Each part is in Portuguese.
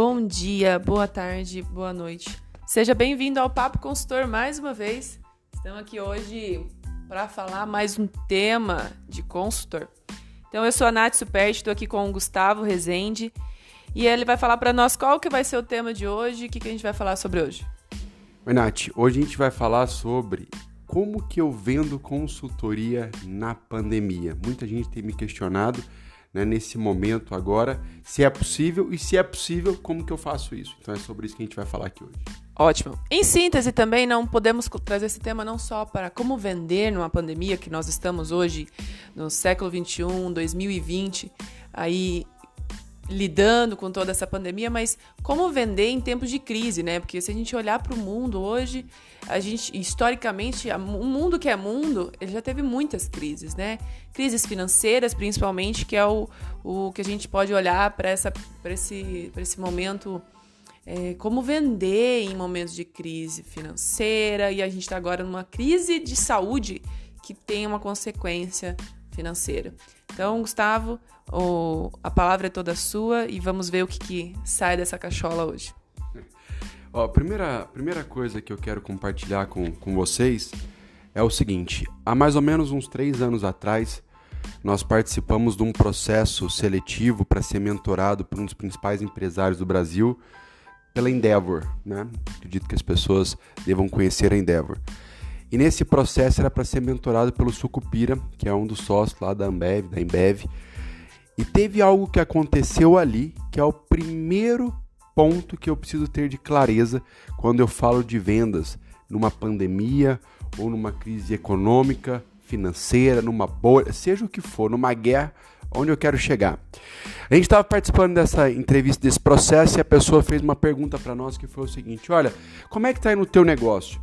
Bom dia, boa tarde, boa noite. Seja bem-vindo ao Papo Consultor mais uma vez. Estamos aqui hoje para falar mais um tema de consultor. Então, eu sou a Nath Superti, estou aqui com o Gustavo Rezende e ele vai falar para nós qual que vai ser o tema de hoje, o que, que a gente vai falar sobre hoje. Oi, Nath. Hoje a gente vai falar sobre como que eu vendo consultoria na pandemia. Muita gente tem me questionado né, nesse momento agora, se é possível e se é possível, como que eu faço isso. Então é sobre isso que a gente vai falar aqui hoje. Ótimo. Em síntese também, não podemos trazer esse tema não só para como vender numa pandemia que nós estamos hoje no século 21, 2020, aí lidando com toda essa pandemia, mas como vender em tempos de crise, né? Porque se a gente olhar para o mundo hoje, a gente historicamente, o mundo que é mundo, ele já teve muitas crises, né? Crises financeiras, principalmente, que é o, o que a gente pode olhar para essa para esse para esse momento é, como vender em momentos de crise financeira e a gente está agora numa crise de saúde que tem uma consequência financeira. Então, Gustavo, o, a palavra é toda sua e vamos ver o que, que sai dessa cachola hoje. Ó, a primeira, primeira coisa que eu quero compartilhar com, com vocês é o seguinte: há mais ou menos uns três anos atrás, nós participamos de um processo seletivo para ser mentorado por um dos principais empresários do Brasil, pela Endeavor. Né? Acredito que as pessoas devam conhecer a Endeavor. E nesse processo era para ser mentorado pelo Sucupira, que é um dos sócios lá da Ambev, da Embev. E teve algo que aconteceu ali, que é o primeiro ponto que eu preciso ter de clareza quando eu falo de vendas numa pandemia ou numa crise econômica, financeira, numa bolha, seja o que for, numa guerra, onde eu quero chegar. A gente estava participando dessa entrevista, desse processo, e a pessoa fez uma pergunta para nós que foi o seguinte: olha, como é que está aí no teu negócio?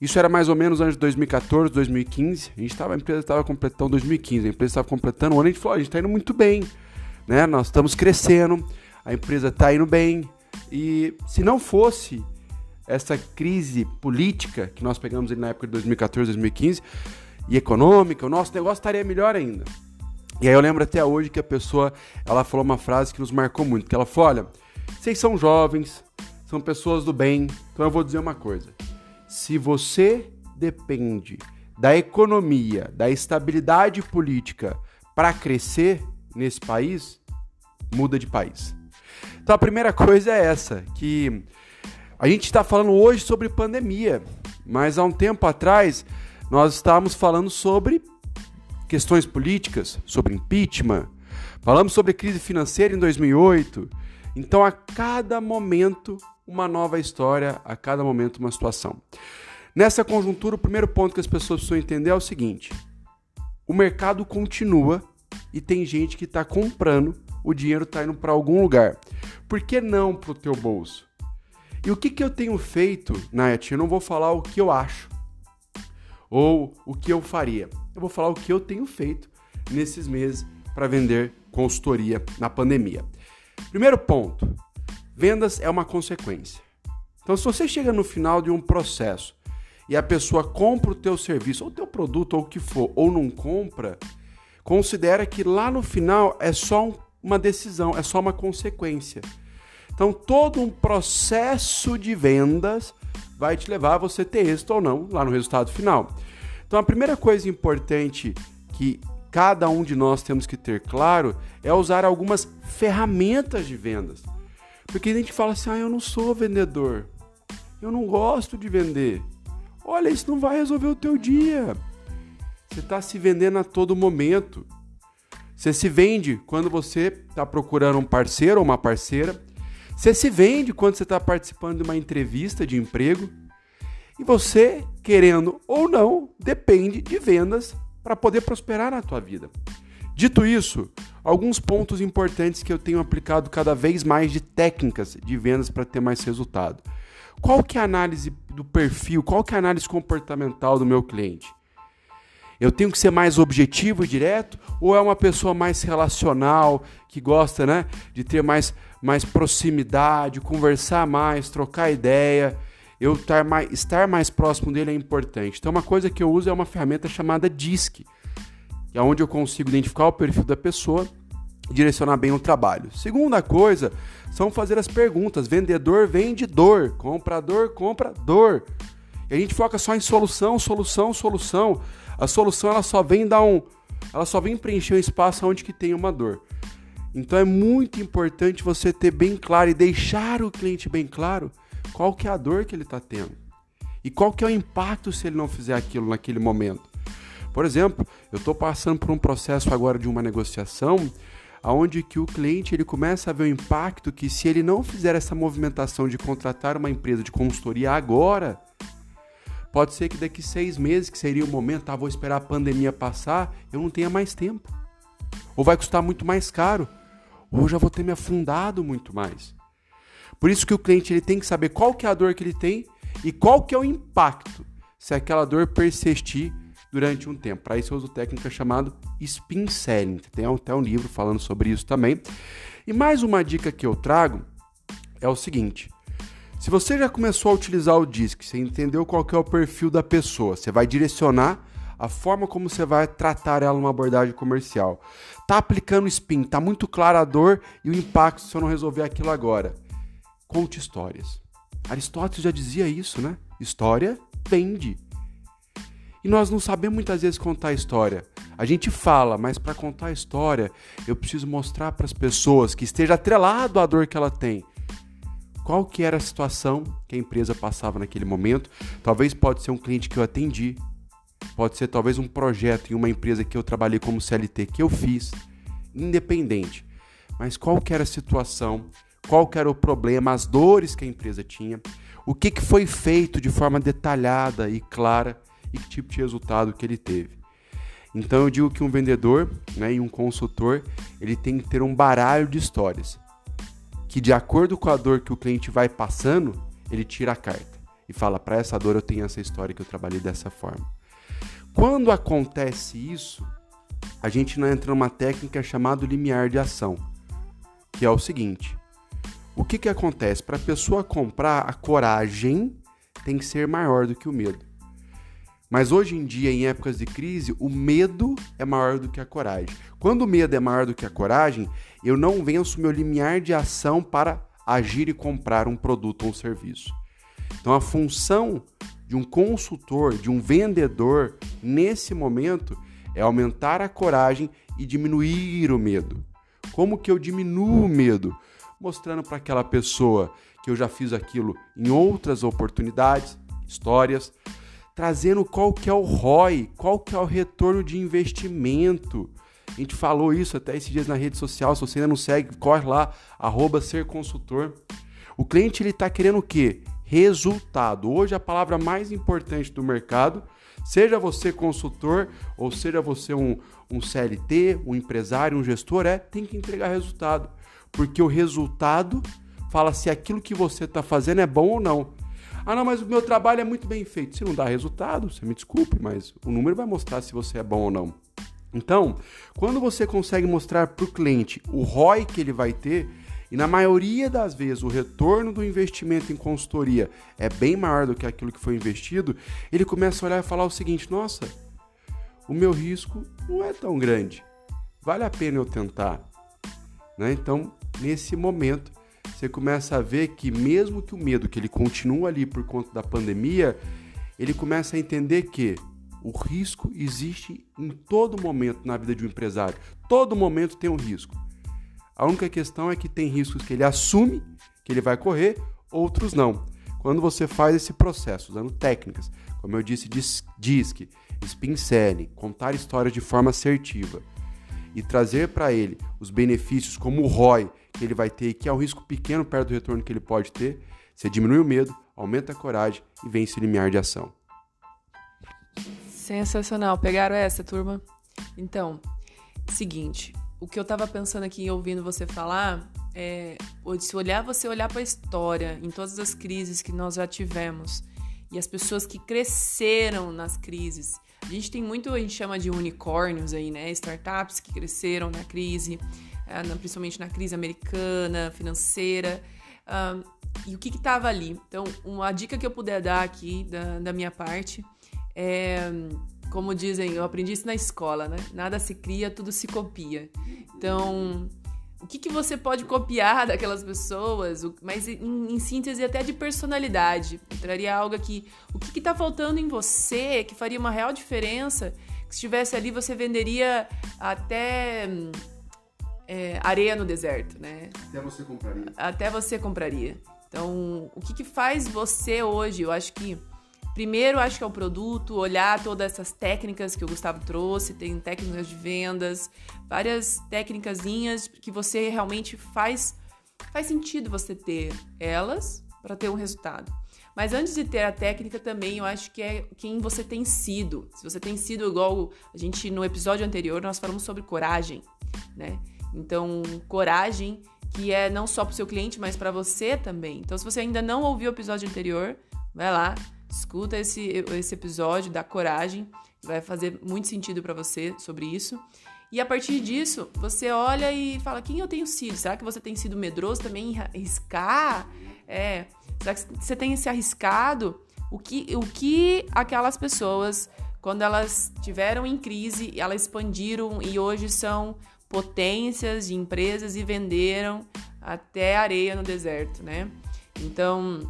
Isso era mais ou menos antes de 2014, 2015. A, gente tava, a empresa estava completando 2015, a empresa estava completando um ano. A gente falou: a gente está indo muito bem, né? Nós estamos crescendo, a empresa está indo bem. E se não fosse essa crise política que nós pegamos na época de 2014, 2015 e econômica, o nosso negócio estaria melhor ainda. E aí eu lembro até hoje que a pessoa, ela falou uma frase que nos marcou muito, que ela falou: "Olha, vocês são jovens, são pessoas do bem, então eu vou dizer uma coisa se você depende da economia, da estabilidade política para crescer nesse país, muda de país. Então a primeira coisa é essa, que a gente está falando hoje sobre pandemia, mas há um tempo atrás nós estávamos falando sobre questões políticas, sobre impeachment, falamos sobre crise financeira em 2008. Então a cada momento uma nova história, a cada momento uma situação. Nessa conjuntura, o primeiro ponto que as pessoas precisam entender é o seguinte: o mercado continua e tem gente que está comprando, o dinheiro está indo para algum lugar. Por que não para o teu bolso? E o que, que eu tenho feito, Nath? Eu não vou falar o que eu acho ou o que eu faria. Eu vou falar o que eu tenho feito nesses meses para vender consultoria na pandemia. Primeiro ponto: Vendas é uma consequência. Então, se você chega no final de um processo e a pessoa compra o teu serviço, ou teu produto, ou o que for, ou não compra, considera que lá no final é só uma decisão, é só uma consequência. Então, todo um processo de vendas vai te levar a você ter êxito ou não lá no resultado final. Então, a primeira coisa importante que cada um de nós temos que ter claro é usar algumas ferramentas de vendas. Porque a gente fala assim: ah, eu não sou vendedor, eu não gosto de vender. Olha, isso não vai resolver o teu dia. Você está se vendendo a todo momento. Você se vende quando você está procurando um parceiro ou uma parceira. Você se vende quando você está participando de uma entrevista de emprego. E você, querendo ou não, depende de vendas para poder prosperar na tua vida. Dito isso, alguns pontos importantes que eu tenho aplicado cada vez mais de técnicas de vendas para ter mais resultado. Qual que é a análise do perfil, qual que é a análise comportamental do meu cliente? Eu tenho que ser mais objetivo e direto ou é uma pessoa mais relacional, que gosta, né, de ter mais mais proximidade, conversar mais, trocar ideia? Eu estar mais, estar mais próximo dele é importante. Então, uma coisa que eu uso é uma ferramenta chamada DISC, é onde eu consigo identificar o perfil da pessoa direcionar bem o trabalho. Segunda coisa são fazer as perguntas. Vendedor vende dor, comprador compra dor. E a gente foca só em solução, solução, solução. A solução ela só vem dar um, ela só vem preencher um espaço onde que tem uma dor. Então é muito importante você ter bem claro e deixar o cliente bem claro qual que é a dor que ele está tendo e qual que é o impacto se ele não fizer aquilo naquele momento. Por exemplo, eu estou passando por um processo agora de uma negociação aonde que o cliente ele começa a ver o impacto que se ele não fizer essa movimentação de contratar uma empresa de consultoria agora, pode ser que daqui seis meses, que seria o momento, ah, vou esperar a pandemia passar, eu não tenha mais tempo. Ou vai custar muito mais caro, ou eu já vou ter me afundado muito mais. Por isso que o cliente ele tem que saber qual que é a dor que ele tem e qual que é o impacto se aquela dor persistir durante um tempo. Para isso eu uso técnica chamada spin selling. Tem até um livro falando sobre isso também. E mais uma dica que eu trago é o seguinte: se você já começou a utilizar o DISC, você entendeu qual é o perfil da pessoa, você vai direcionar a forma como você vai tratar ela numa abordagem comercial. Tá aplicando spin, tá muito claro a dor e o impacto se eu não resolver aquilo agora. Conte histórias. Aristóteles já dizia isso, né? História vende. E nós não sabemos muitas vezes contar a história. A gente fala, mas para contar a história, eu preciso mostrar para as pessoas que esteja atrelado à dor que ela tem. Qual que era a situação que a empresa passava naquele momento? Talvez pode ser um cliente que eu atendi, pode ser talvez um projeto em uma empresa que eu trabalhei como CLT que eu fiz, independente. Mas qual que era a situação? Qual que era o problema, as dores que a empresa tinha? O que, que foi feito de forma detalhada e clara e que tipo de resultado que ele teve. Então eu digo que um vendedor né, e um consultor ele tem que ter um baralho de histórias que de acordo com a dor que o cliente vai passando ele tira a carta e fala para essa dor eu tenho essa história que eu trabalhei dessa forma. Quando acontece isso, a gente não entra numa técnica chamada limiar de ação, que é o seguinte: o que, que acontece? Para a pessoa comprar, a coragem tem que ser maior do que o medo. Mas hoje em dia, em épocas de crise, o medo é maior do que a coragem. Quando o medo é maior do que a coragem, eu não venço meu limiar de ação para agir e comprar um produto ou serviço. Então, a função de um consultor, de um vendedor, nesse momento, é aumentar a coragem e diminuir o medo. Como que eu diminuo o medo? Mostrando para aquela pessoa que eu já fiz aquilo em outras oportunidades, histórias, trazendo qual que é o ROI, qual que é o retorno de investimento. A gente falou isso até esses dias na rede social, se você ainda não segue, corre lá, arroba ser consultor. O cliente ele está querendo o quê? Resultado. Hoje a palavra mais importante do mercado, seja você consultor ou seja você um, um CLT, um empresário, um gestor, é tem que entregar resultado. Porque o resultado fala se aquilo que você está fazendo é bom ou não. Ah, não, mas o meu trabalho é muito bem feito. Se não dá resultado, você me desculpe, mas o número vai mostrar se você é bom ou não. Então, quando você consegue mostrar para o cliente o ROI que ele vai ter, e na maioria das vezes o retorno do investimento em consultoria é bem maior do que aquilo que foi investido, ele começa a olhar e falar o seguinte: nossa, o meu risco não é tão grande, vale a pena eu tentar. Né? Então, nesse momento, você começa a ver que mesmo que o medo que ele continua ali por conta da pandemia, ele começa a entender que o risco existe em todo momento na vida de um empresário. Todo momento tem um risco. A única questão é que tem riscos que ele assume que ele vai correr, outros não. Quando você faz esse processo usando técnicas, como eu disse, DISC, spin selling, contar histórias de forma assertiva e trazer para ele os benefícios como o ROI, que ele vai ter, que é um risco pequeno perto do retorno que ele pode ter, você diminui o medo, aumenta a coragem e vence o limiar de ação. Sensacional. Pegaram essa, turma? Então, seguinte, o que eu tava pensando aqui ouvindo você falar é se olhar você olhar para a história em todas as crises que nós já tivemos e as pessoas que cresceram nas crises. A gente tem muito, a gente chama de unicórnios aí, né? Startups que cresceram na crise. É, principalmente na crise americana, financeira. E o que estava ali? Então, uma dica que eu puder dar aqui da, da minha parte é, como dizem, eu aprendi isso na escola, né? Nada se cria, tudo se copia. Então, o que, que você pode copiar daquelas pessoas, mas em, em síntese até de personalidade. Eu traria algo aqui. O que está faltando em você que faria uma real diferença? Que se estivesse ali você venderia até é, areia no deserto, né? Até você compraria. Até você compraria. Então, o que, que faz você hoje? Eu acho que Primeiro, acho que é o produto, olhar todas essas técnicas que o Gustavo trouxe, tem técnicas de vendas, várias técnicas que você realmente faz faz sentido você ter elas para ter um resultado. Mas antes de ter a técnica também, eu acho que é quem você tem sido. Se você tem sido igual a gente no episódio anterior nós falamos sobre coragem, né? Então, coragem que é não só para o seu cliente, mas para você também. Então, se você ainda não ouviu o episódio anterior, vai lá, Escuta esse, esse episódio, dá coragem, vai fazer muito sentido para você sobre isso. E a partir disso, você olha e fala: quem eu tenho sido? Será que você tem sido medroso também em arriscar? É, será que você tem se arriscado? O que, o que aquelas pessoas, quando elas tiveram em crise, elas expandiram e hoje são potências de empresas e venderam até areia no deserto, né? Então,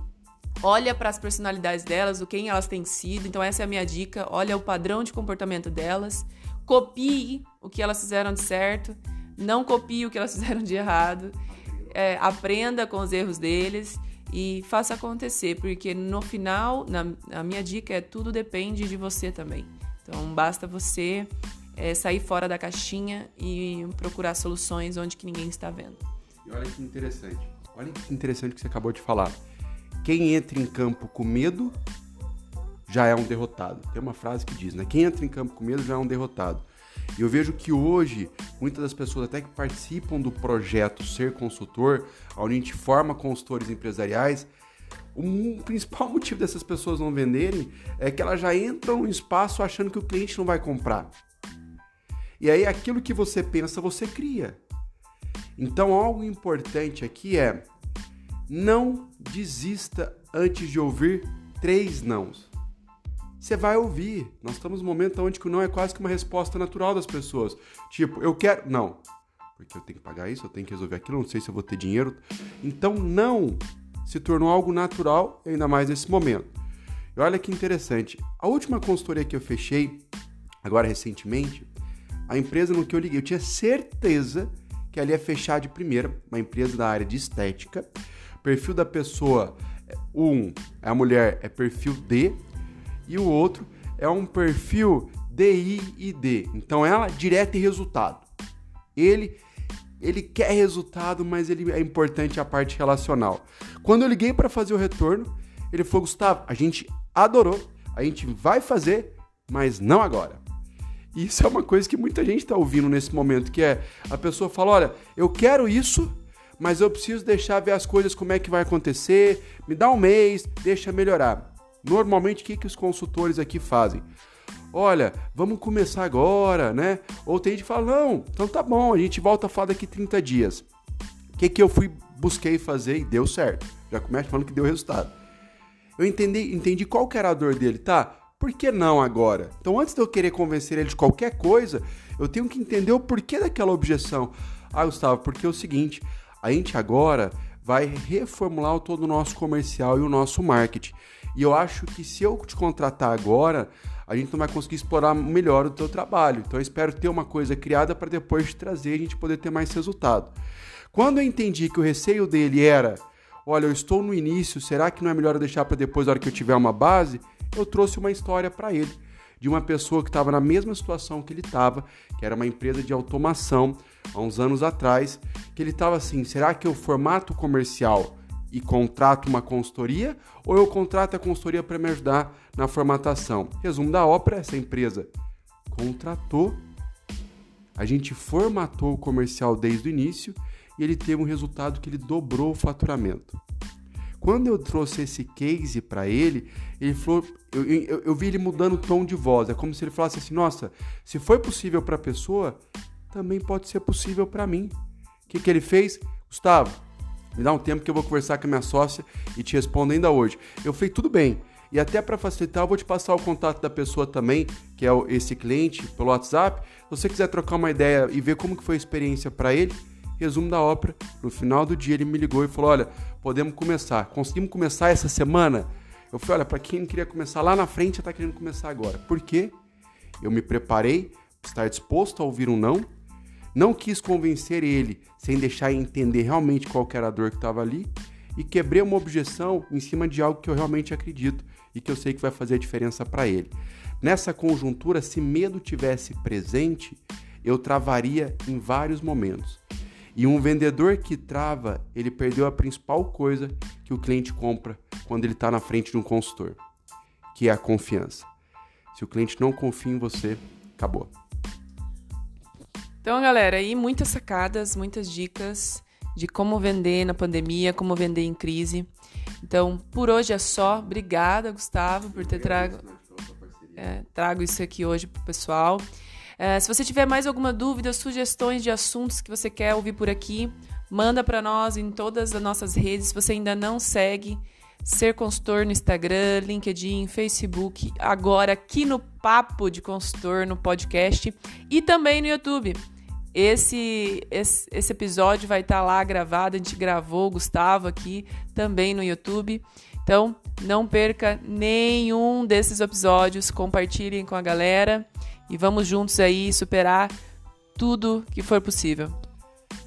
olha para as personalidades delas, o quem elas têm sido. Então essa é a minha dica. Olha o padrão de comportamento delas, copie o que elas fizeram de certo, não copie o que elas fizeram de errado. É, aprenda com os erros deles e faça acontecer, porque no final, na, a minha dica é tudo depende de você também. Então basta você é, sair fora da caixinha e procurar soluções onde que ninguém está vendo. E olha que interessante. Olha que interessante que você acabou de falar. Quem entra em campo com medo já é um derrotado. Tem uma frase que diz, né? Quem entra em campo com medo já é um derrotado. E eu vejo que hoje, muitas das pessoas até que participam do projeto Ser Consultor, onde a gente forma consultores empresariais, o principal motivo dessas pessoas não venderem é que elas já entram no espaço achando que o cliente não vai comprar. E aí aquilo que você pensa, você cria. Então algo importante aqui é não desista antes de ouvir três nãos. Você vai ouvir. Nós estamos num momento onde o não é quase que uma resposta natural das pessoas. Tipo, eu quero. Não. Porque eu tenho que pagar isso, eu tenho que resolver aquilo, não sei se eu vou ter dinheiro. Então, não se tornou algo natural, ainda mais nesse momento. E olha que interessante. A última consultoria que eu fechei, agora recentemente, a empresa no que eu liguei, eu tinha certeza que ela ia fechar de primeira, uma empresa da área de estética. Perfil da pessoa, um é a mulher, é perfil D, e o outro é um perfil DI e D. Então ela direto e resultado. Ele ele quer resultado, mas ele é importante a parte relacional. Quando eu liguei para fazer o retorno, ele falou: "Gustavo, a gente adorou, a gente vai fazer, mas não agora". Isso é uma coisa que muita gente está ouvindo nesse momento, que é a pessoa fala: "Olha, eu quero isso, mas eu preciso deixar ver as coisas como é que vai acontecer, me dá um mês, deixa melhorar. Normalmente o que, que os consultores aqui fazem? Olha, vamos começar agora, né? Ou tem gente que fala, não, então tá bom, a gente volta a falar daqui 30 dias. O que, que eu fui, busquei fazer e deu certo. Já começa falando que deu resultado. Eu entendi, entendi qual que era a dor dele, tá? Por que não agora? Então, antes de eu querer convencer ele de qualquer coisa, eu tenho que entender o porquê daquela objeção. Ah, Gustavo, porque é o seguinte: a gente agora vai reformular todo o nosso comercial e o nosso marketing. E eu acho que se eu te contratar agora, a gente não vai conseguir explorar melhor o teu trabalho. Então eu espero ter uma coisa criada para depois te trazer e a gente poder ter mais resultado. Quando eu entendi que o receio dele era, olha, eu estou no início, será que não é melhor eu deixar para depois, na hora que eu tiver uma base? Eu trouxe uma história para ele de uma pessoa que estava na mesma situação que ele estava, que era uma empresa de automação há uns anos atrás, que ele estava assim: será que eu formato comercial e contrato uma consultoria ou eu contrato a consultoria para me ajudar na formatação? Resumo da ópera: essa empresa contratou, a gente formatou o comercial desde o início e ele teve um resultado que ele dobrou o faturamento. Quando eu trouxe esse case para ele, ele falou, eu, eu, eu, vi ele mudando o tom de voz. É como se ele falasse assim: Nossa, se foi possível para a pessoa, também pode ser possível para mim. O que, que ele fez? Gustavo, me dá um tempo que eu vou conversar com a minha sócia e te respondo ainda hoje. Eu falei: Tudo bem. E até para facilitar, eu vou te passar o contato da pessoa também, que é esse cliente, pelo WhatsApp. Se você quiser trocar uma ideia e ver como que foi a experiência para ele, Resumo da ópera, no final do dia ele me ligou e falou: Olha, podemos começar. Conseguimos começar essa semana? Eu falei: Olha, para quem queria começar lá na frente, está querendo começar agora. Por quê? Eu me preparei estar disposto a ouvir um não. Não quis convencer ele sem deixar entender realmente qual era a dor que estava ali e quebrei uma objeção em cima de algo que eu realmente acredito e que eu sei que vai fazer a diferença para ele. Nessa conjuntura, se medo tivesse presente, eu travaria em vários momentos. E um vendedor que trava, ele perdeu a principal coisa que o cliente compra quando ele está na frente de um consultor, que é a confiança. Se o cliente não confia em você, acabou. Então, galera, aí muitas sacadas, muitas dicas de como vender na pandemia, como vender em crise. Então, por hoje é só. Obrigada, Gustavo, por ter trago, é, trago isso aqui hoje pro pessoal. É, se você tiver mais alguma dúvida, sugestões de assuntos que você quer ouvir por aqui, manda para nós em todas as nossas redes. Se você ainda não segue, Ser Consultor no Instagram, LinkedIn, Facebook, agora aqui no Papo de Consultor no podcast e também no YouTube. Esse, esse, esse episódio vai estar tá lá gravado, a gente gravou o Gustavo aqui também no YouTube. Então, não perca nenhum desses episódios, compartilhem com a galera e vamos juntos aí superar tudo que for possível.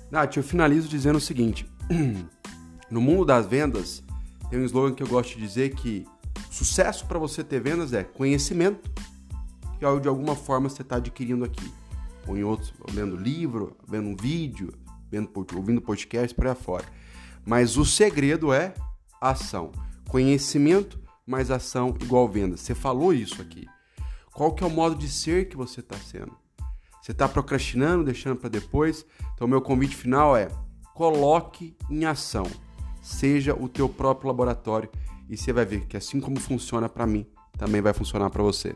Nath, eu finalizo dizendo o seguinte: no mundo das vendas, tem um slogan que eu gosto de dizer que sucesso para você ter vendas é conhecimento, que de alguma forma você está adquirindo aqui. Ou em outros, lendo livro, vendo um vídeo, vendo, ouvindo podcast, por aí afora. Mas o segredo é ação. Conhecimento mais ação igual venda. Você falou isso aqui. Qual que é o modo de ser que você está sendo? Você está procrastinando, deixando para depois? Então, meu convite final é: coloque em ação. Seja o teu próprio laboratório e você vai ver que assim como funciona para mim, também vai funcionar para você.